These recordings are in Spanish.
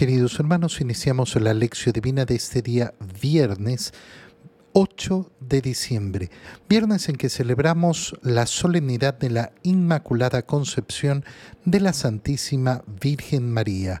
Queridos hermanos, iniciamos la lección divina de este día viernes 8 de diciembre, viernes en que celebramos la solemnidad de la Inmaculada Concepción de la Santísima Virgen María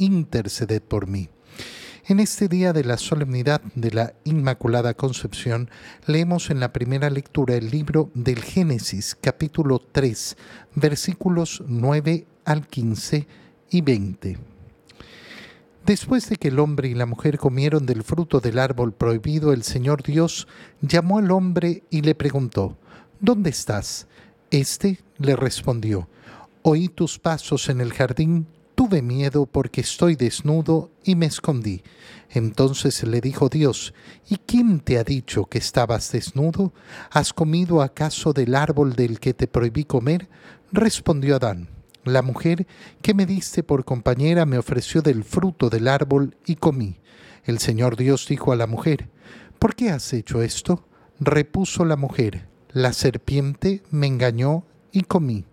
interceded por mí. En este día de la solemnidad de la Inmaculada Concepción, leemos en la primera lectura el libro del Génesis, capítulo 3, versículos 9 al 15 y 20. Después de que el hombre y la mujer comieron del fruto del árbol prohibido, el Señor Dios llamó al hombre y le preguntó, ¿Dónde estás? Este le respondió, Oí tus pasos en el jardín Tuve miedo porque estoy desnudo y me escondí. Entonces le dijo Dios, ¿y quién te ha dicho que estabas desnudo? ¿Has comido acaso del árbol del que te prohibí comer? Respondió Adán, la mujer que me diste por compañera me ofreció del fruto del árbol y comí. El Señor Dios dijo a la mujer, ¿por qué has hecho esto? Repuso la mujer, la serpiente me engañó y comí.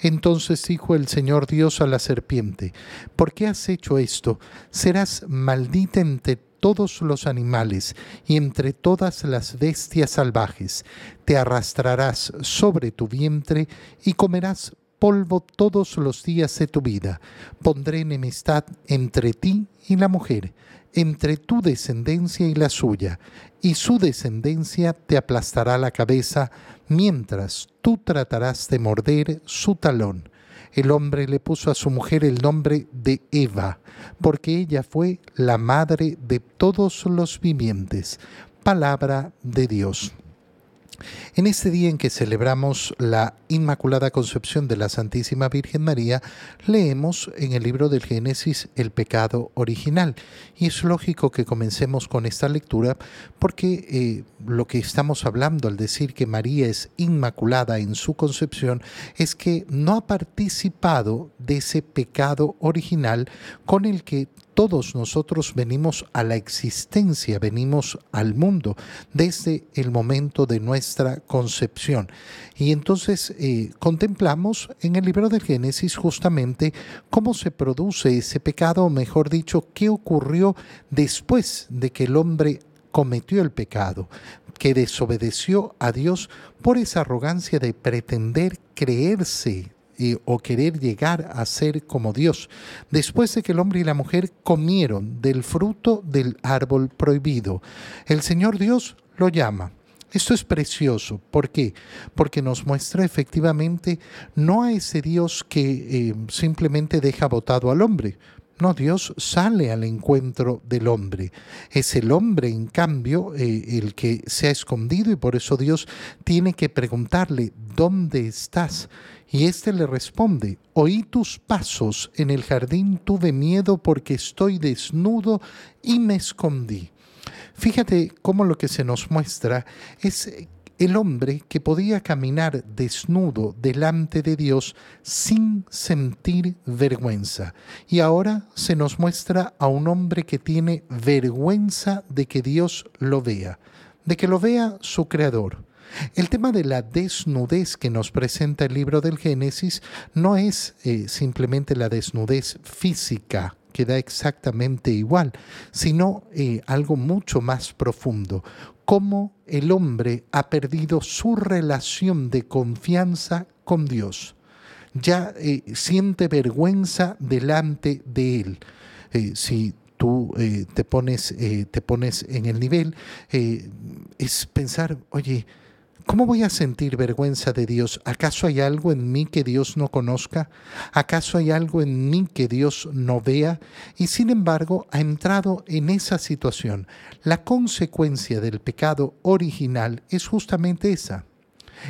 Entonces dijo el Señor Dios a la serpiente, ¿por qué has hecho esto? Serás maldita entre todos los animales y entre todas las bestias salvajes. Te arrastrarás sobre tu vientre y comerás polvo todos los días de tu vida. Pondré enemistad entre ti y la mujer, entre tu descendencia y la suya, y su descendencia te aplastará la cabeza, mientras tú tratarás de morder su talón. El hombre le puso a su mujer el nombre de Eva, porque ella fue la madre de todos los vivientes. Palabra de Dios. En este día en que celebramos la Inmaculada Concepción de la Santísima Virgen María, leemos en el libro del Génesis el pecado original. Y es lógico que comencemos con esta lectura porque eh, lo que estamos hablando al decir que María es inmaculada en su concepción es que no ha participado de ese pecado original con el que todos nosotros venimos a la existencia, venimos al mundo desde el momento de nuestra concepción. Y entonces eh, contemplamos en el libro del Génesis justamente cómo se produce ese pecado, o mejor dicho, qué ocurrió después de que el hombre cometió el pecado, que desobedeció a Dios por esa arrogancia de pretender creerse o querer llegar a ser como Dios, después de que el hombre y la mujer comieron del fruto del árbol prohibido. El Señor Dios lo llama. Esto es precioso. ¿Por qué? Porque nos muestra efectivamente no a ese Dios que eh, simplemente deja votado al hombre, no, Dios sale al encuentro del hombre. Es el hombre, en cambio, eh, el que se ha escondido y por eso Dios tiene que preguntarle, ¿dónde estás? Y éste le responde, oí tus pasos en el jardín, tuve miedo porque estoy desnudo y me escondí. Fíjate cómo lo que se nos muestra es el hombre que podía caminar desnudo delante de Dios sin sentir vergüenza. Y ahora se nos muestra a un hombre que tiene vergüenza de que Dios lo vea, de que lo vea su creador. El tema de la desnudez que nos presenta el libro del Génesis no es eh, simplemente la desnudez física, que da exactamente igual, sino eh, algo mucho más profundo, cómo el hombre ha perdido su relación de confianza con Dios. Ya eh, siente vergüenza delante de Él. Eh, si tú eh, te, pones, te pones en el nivel, es pensar, oye, ¿Cómo voy a sentir vergüenza de Dios? ¿Acaso hay algo en mí que Dios no conozca? ¿Acaso hay algo en mí que Dios no vea? Y sin embargo ha entrado en esa situación. La consecuencia del pecado original es justamente esa,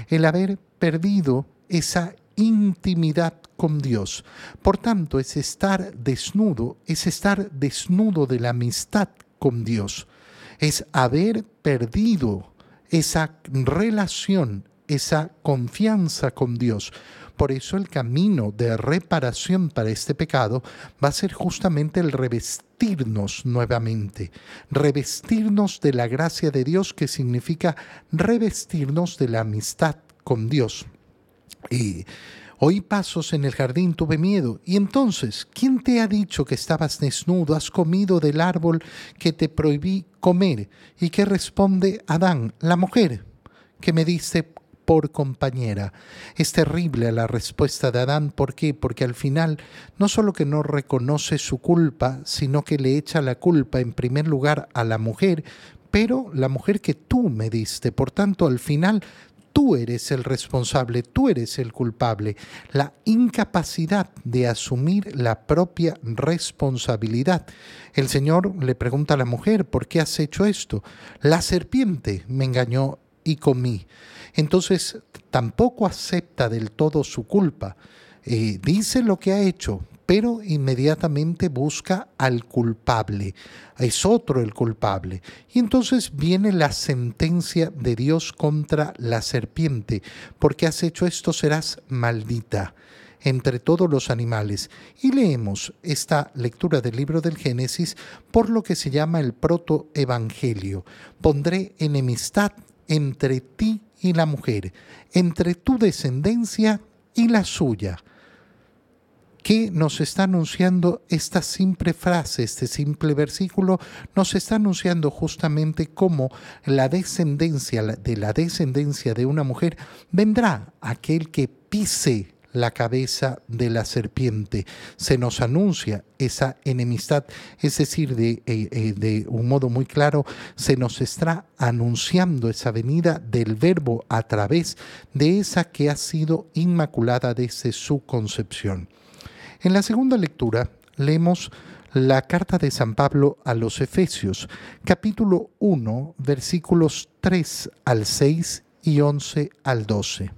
el haber perdido esa intimidad con Dios. Por tanto, es estar desnudo, es estar desnudo de la amistad con Dios. Es haber perdido esa relación, esa confianza con Dios. Por eso el camino de reparación para este pecado va a ser justamente el revestirnos nuevamente, revestirnos de la gracia de Dios, que significa revestirnos de la amistad con Dios. Y Oí pasos en el jardín, tuve miedo. Y entonces, ¿quién te ha dicho que estabas desnudo? ¿Has comido del árbol que te prohibí comer? ¿Y qué responde Adán, la mujer, que me diste por compañera? Es terrible la respuesta de Adán. ¿Por qué? Porque al final no solo que no reconoce su culpa, sino que le echa la culpa en primer lugar a la mujer, pero la mujer que tú me diste. Por tanto, al final tú eres el responsable, tú eres el culpable. La incapacidad de asumir la propia responsabilidad. El Señor le pregunta a la mujer, ¿por qué has hecho esto? La serpiente me engañó y comí. Entonces tampoco acepta del todo su culpa. Eh, dice lo que ha hecho, pero inmediatamente busca al culpable. Es otro el culpable. Y entonces viene la sentencia de Dios contra la serpiente. Porque has hecho esto serás maldita entre todos los animales. Y leemos esta lectura del libro del Génesis por lo que se llama el protoevangelio. Pondré enemistad entre ti y la mujer, entre tu descendencia y la suya ¿Qué nos está anunciando esta simple frase, este simple versículo? Nos está anunciando justamente cómo la descendencia de la descendencia de una mujer vendrá aquel que pise la cabeza de la serpiente. Se nos anuncia esa enemistad, es decir, de, eh, eh, de, un modo muy claro, se nos está anunciando esa venida del verbo a través de esa que ha sido inmaculada desde su concepción. En la segunda lectura leemos la carta de San Pablo a los Efesios, capítulo 1, versículos 3 al 6 y 11 al 12.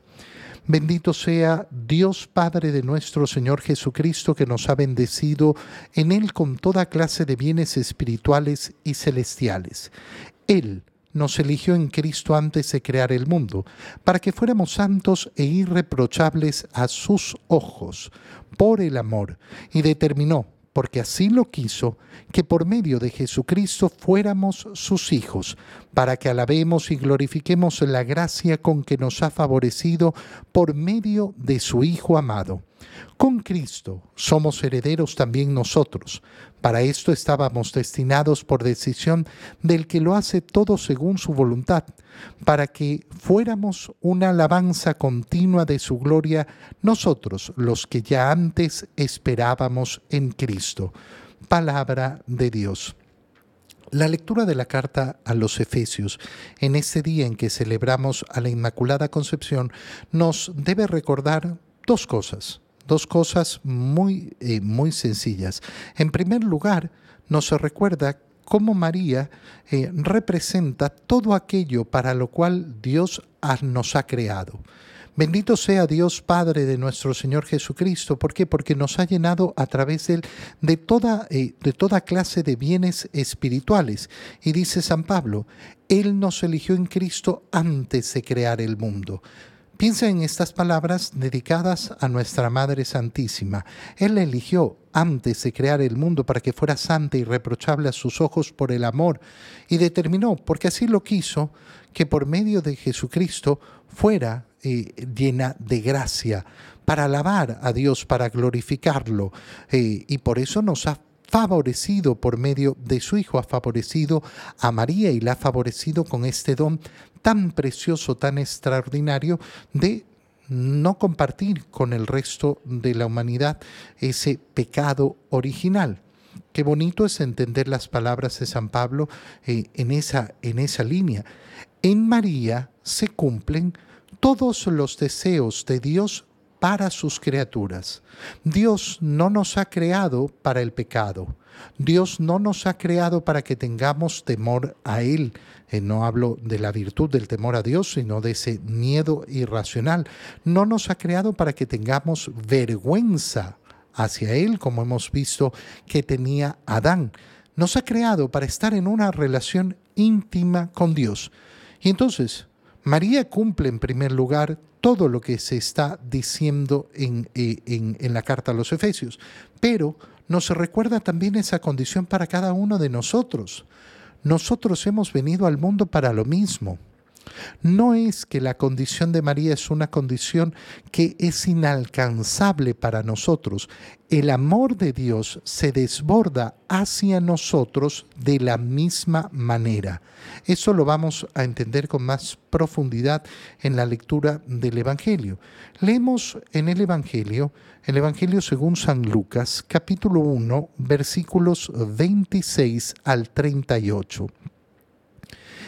Bendito sea Dios Padre de nuestro Señor Jesucristo, que nos ha bendecido en Él con toda clase de bienes espirituales y celestiales. Él nos eligió en Cristo antes de crear el mundo, para que fuéramos santos e irreprochables a sus ojos, por el amor, y determinó, porque así lo quiso, que por medio de Jesucristo fuéramos sus hijos, para que alabemos y glorifiquemos la gracia con que nos ha favorecido por medio de su Hijo amado. Con Cristo somos herederos también nosotros. Para esto estábamos destinados por decisión del que lo hace todo según su voluntad, para que fuéramos una alabanza continua de su gloria nosotros los que ya antes esperábamos en Cristo. Palabra de Dios. La lectura de la carta a los Efesios en este día en que celebramos a la Inmaculada Concepción nos debe recordar dos cosas, dos cosas muy, eh, muy sencillas. En primer lugar, nos recuerda cómo María eh, representa todo aquello para lo cual Dios nos ha creado. Bendito sea Dios Padre de nuestro Señor Jesucristo. ¿Por qué? Porque nos ha llenado a través de él de toda, eh, de toda clase de bienes espirituales. Y dice San Pablo, Él nos eligió en Cristo antes de crear el mundo. Piensa en estas palabras dedicadas a nuestra Madre Santísima. Él la eligió antes de crear el mundo para que fuera santa y reprochable a sus ojos por el amor y determinó, porque así lo quiso, que por medio de Jesucristo fuera eh, llena de gracia para alabar a Dios, para glorificarlo. Eh, y por eso nos ha favorecido por medio de su Hijo, ha favorecido a María y la ha favorecido con este don tan precioso, tan extraordinario de no compartir con el resto de la humanidad ese pecado original. Qué bonito es entender las palabras de San Pablo eh, en, esa, en esa línea. En María se cumplen todos los deseos de Dios para sus criaturas. Dios no nos ha creado para el pecado. Dios no nos ha creado para que tengamos temor a Él. Eh, no hablo de la virtud del temor a Dios, sino de ese miedo irracional. No nos ha creado para que tengamos vergüenza hacia Él, como hemos visto que tenía Adán. Nos ha creado para estar en una relación íntima con Dios. Y entonces, María cumple en primer lugar todo lo que se está diciendo en, eh, en, en, la carta a los Efesios, pero nos recuerda también esa condición para cada uno de nosotros. Nosotros hemos venido al mundo para lo mismo. No es que la condición de María es una condición que es inalcanzable para nosotros. El amor de Dios se desborda hacia nosotros de la misma manera. Eso lo vamos a entender con más profundidad en la lectura del Evangelio. Leemos en el Evangelio, el Evangelio según San Lucas, capítulo 1, versículos 26 al 38.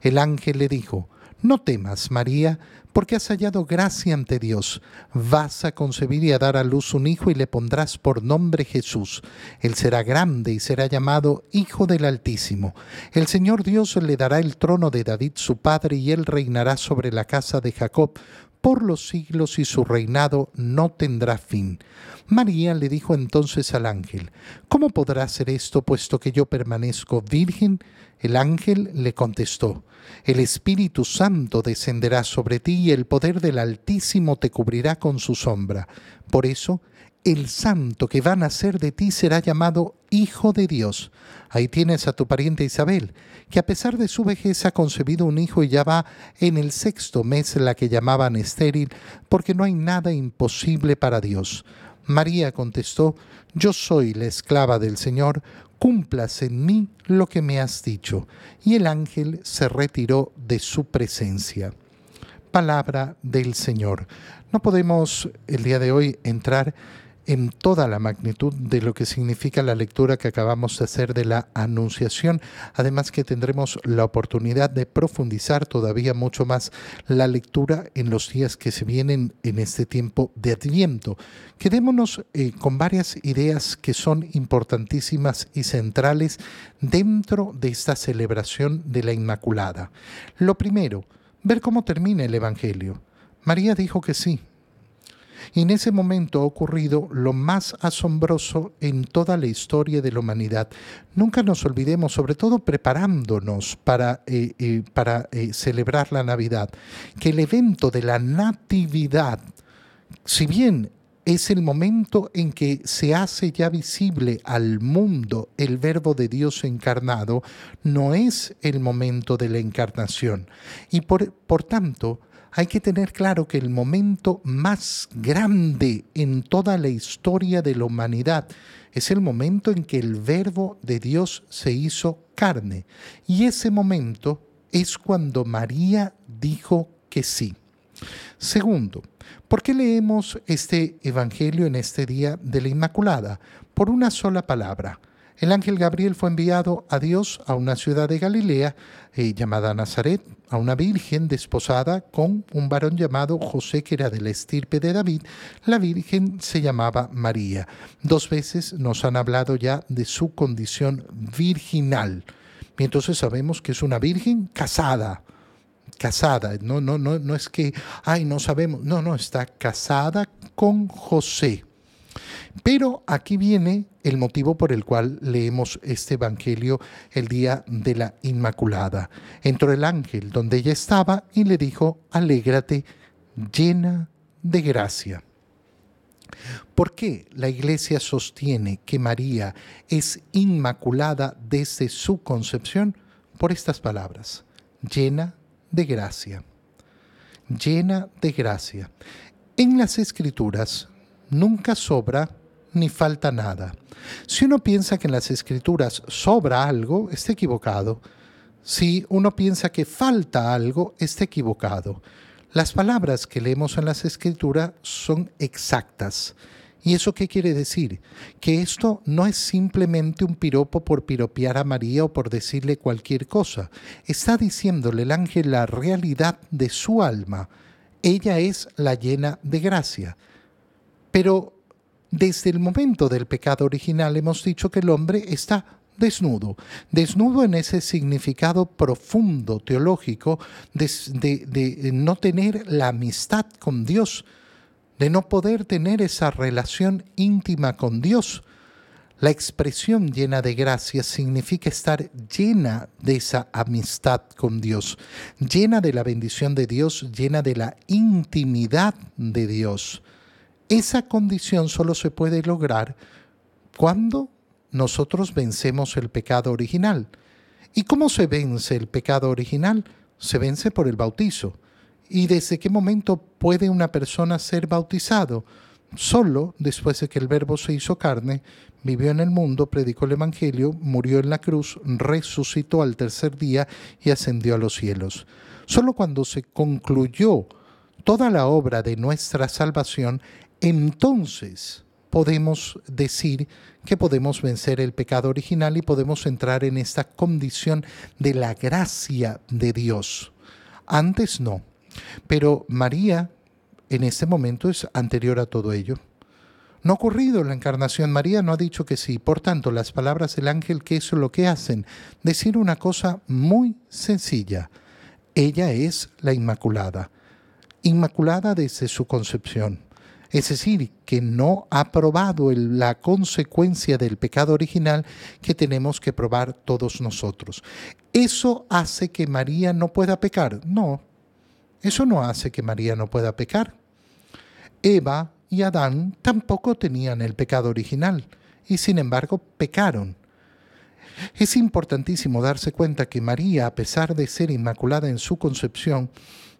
El ángel le dijo, No temas, María, porque has hallado gracia ante Dios. Vas a concebir y a dar a luz un hijo y le pondrás por nombre Jesús. Él será grande y será llamado Hijo del Altísimo. El Señor Dios le dará el trono de David su padre y él reinará sobre la casa de Jacob por los siglos y su reinado no tendrá fin. María le dijo entonces al ángel, ¿Cómo podrá ser esto puesto que yo permanezco virgen? El ángel le contestó, El Espíritu Santo descenderá sobre ti y el poder del Altísimo te cubrirá con su sombra. Por eso, el santo que va a nacer de ti será llamado Hijo de Dios. Ahí tienes a tu pariente Isabel, que a pesar de su vejez ha concebido un hijo y ya va en el sexto mes la que llamaban estéril, porque no hay nada imposible para Dios. María contestó, Yo soy la esclava del Señor, cumplas en mí lo que me has dicho. Y el ángel se retiró de su presencia. Palabra del Señor. No podemos el día de hoy entrar en toda la magnitud de lo que significa la lectura que acabamos de hacer de la Anunciación, además que tendremos la oportunidad de profundizar todavía mucho más la lectura en los días que se vienen en este tiempo de Adviento. Quedémonos eh, con varias ideas que son importantísimas y centrales dentro de esta celebración de la Inmaculada. Lo primero, ver cómo termina el Evangelio. María dijo que sí, en ese momento ha ocurrido lo más asombroso en toda la historia de la humanidad. Nunca nos olvidemos, sobre todo preparándonos para, eh, eh, para eh, celebrar la Navidad, que el evento de la Natividad, si bien es el momento en que se hace ya visible al mundo el verbo de Dios encarnado, no es el momento de la encarnación. Y por, por tanto, hay que tener claro que el momento más grande en toda la historia de la humanidad es el momento en que el verbo de Dios se hizo carne. Y ese momento es cuando María dijo que sí. Segundo, ¿por qué leemos este Evangelio en este día de la Inmaculada? Por una sola palabra, el ángel Gabriel fue enviado a Dios a una ciudad de Galilea eh, llamada Nazaret, a una virgen desposada con un varón llamado José, que era de la estirpe de David. La virgen se llamaba María. Dos veces nos han hablado ya de su condición virginal. Y entonces sabemos que es una virgen casada, casada, no, no, no, no es que, ay, no sabemos, no, no, está casada con José. Pero aquí viene el motivo por el cual leemos este Evangelio el día de la Inmaculada. Entró el ángel donde ella estaba y le dijo, alégrate, llena de gracia. ¿Por qué la Iglesia sostiene que María es inmaculada desde su concepción? Por estas palabras, llena de gracia. Llena de gracia. En las Escrituras nunca sobra ni falta nada. Si uno piensa que en las escrituras sobra algo, está equivocado. Si uno piensa que falta algo, está equivocado. Las palabras que leemos en las escrituras son exactas. ¿Y eso qué quiere decir? Que esto no es simplemente un piropo por piropear a María o por decirle cualquier cosa. Está diciéndole el ángel la realidad de su alma. Ella es la llena de gracia. Pero desde el momento del pecado original hemos dicho que el hombre está desnudo, desnudo en ese significado profundo teológico de, no tener la amistad con Dios, de no poder tener esa relación íntima con Dios. La expresión llena de gracia significa estar llena de esa amistad con Dios, llena de la bendición de Dios, llena de la intimidad de Dios. Esa condición solo se puede lograr cuando nosotros vencemos el pecado original. ¿Y cómo se vence el pecado original? Se vence por el bautizo. ¿Y desde qué momento puede una persona ser bautizado? Solo después de que el Verbo se hizo carne, vivió en el mundo, predicó el Evangelio, murió en la cruz, resucitó al tercer día y ascendió a los cielos. Solo cuando se concluyó toda la obra de nuestra salvación, entonces podemos decir que podemos vencer el pecado original y podemos entrar en esta condición de la gracia de Dios. Antes no. Pero María en este momento es anterior a todo ello. No ha ocurrido la encarnación. María no ha dicho que sí. Por tanto, las palabras del ángel, ¿qué es lo que hacen? Decir una cosa muy sencilla. Ella es la Inmaculada. Inmaculada desde su concepción es decir, que no ha probado la consecuencia del pecado original que tenemos que probar todos nosotros. ¿Eso hace que María no pueda pecar? No, eso no hace que María no pueda pecar. Eva y Adán tampoco tenían el pecado original y sin embargo pecaron. Es importantísimo darse cuenta que María, a pesar de ser inmaculada en su concepción,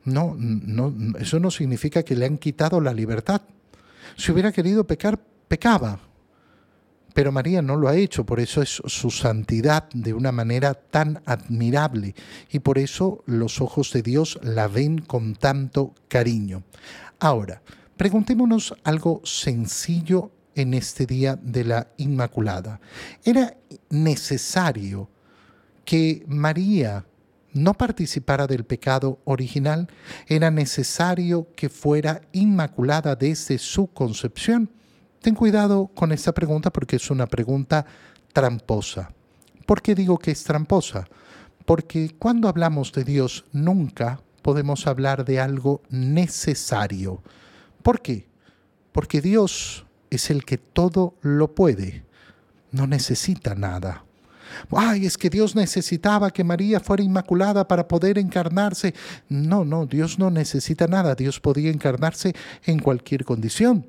no, no, eso no significa que le han quitado la libertad. Si hubiera querido pecar, pecaba. Pero María no lo ha hecho, por eso es su santidad de una manera tan admirable y por eso los ojos de Dios la ven con tanto cariño. Ahora, preguntémonos algo sencillo en este día de la Inmaculada. ¿Era necesario que María no participara del pecado original, era necesario que fuera inmaculada desde su concepción? Ten cuidado con esta pregunta porque es una pregunta tramposa. ¿Por qué digo que es tramposa? Porque cuando hablamos de Dios nunca podemos hablar de algo necesario. ¿Por qué? Porque Dios es el que todo lo puede, no necesita nada. Ay, es que Dios necesitaba que María fuera inmaculada para poder encarnarse. No, no, Dios no necesita nada. Dios podía encarnarse en cualquier condición.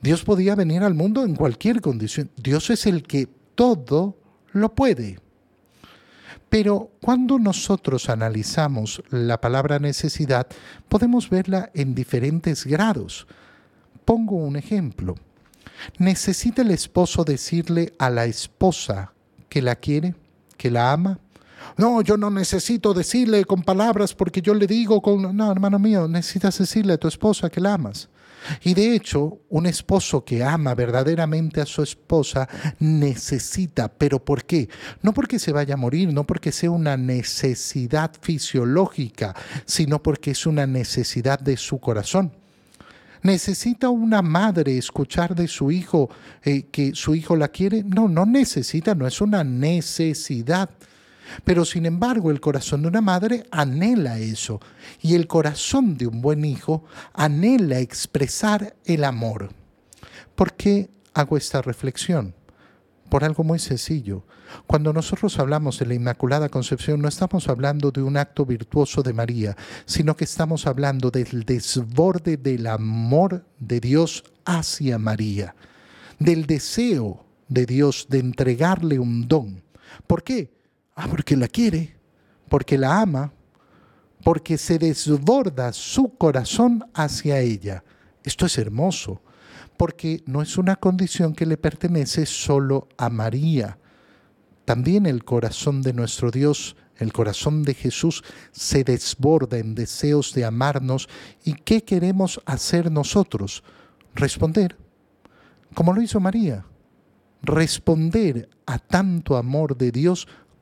Dios podía venir al mundo en cualquier condición. Dios es el que todo lo puede. Pero cuando nosotros analizamos la palabra necesidad, podemos verla en diferentes grados. Pongo un ejemplo. ¿Necesita el esposo decirle a la esposa que la quiere, que la ama. No, yo no necesito decirle con palabras porque yo le digo con... No, hermano mío, necesitas decirle a tu esposa que la amas. Y de hecho, un esposo que ama verdaderamente a su esposa necesita, pero ¿por qué? No porque se vaya a morir, no porque sea una necesidad fisiológica, sino porque es una necesidad de su corazón. ¿Necesita una madre escuchar de su hijo eh, que su hijo la quiere? No, no necesita, no es una necesidad. Pero sin embargo, el corazón de una madre anhela eso. Y el corazón de un buen hijo anhela expresar el amor. ¿Por qué hago esta reflexión? Por algo muy sencillo. Cuando nosotros hablamos de la Inmaculada Concepción, no estamos hablando de un acto virtuoso de María, sino que estamos hablando del desborde del amor de Dios hacia María, del deseo de Dios de entregarle un don. ¿Por qué? Ah, porque la quiere, porque la ama, porque se desborda su corazón hacia ella. Esto es hermoso. porque no es una condición que le pertenece solo a María. También el corazón de nuestro Dios, el corazón de Jesús, se desborda en deseos de amarnos. ¿Y qué queremos hacer nosotros? Responder, como lo hizo María, responder a tanto amor de Dios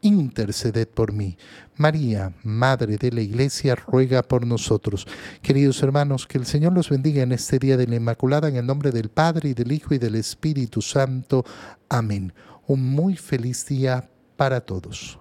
interceded por mí. María, Madre de la Iglesia, ruega por nosotros. Queridos hermanos, que el Señor los bendiga en este día de la Inmaculada, en el nombre del Padre, y del Hijo, y del Espíritu Santo. Amén. Un muy feliz día para todos.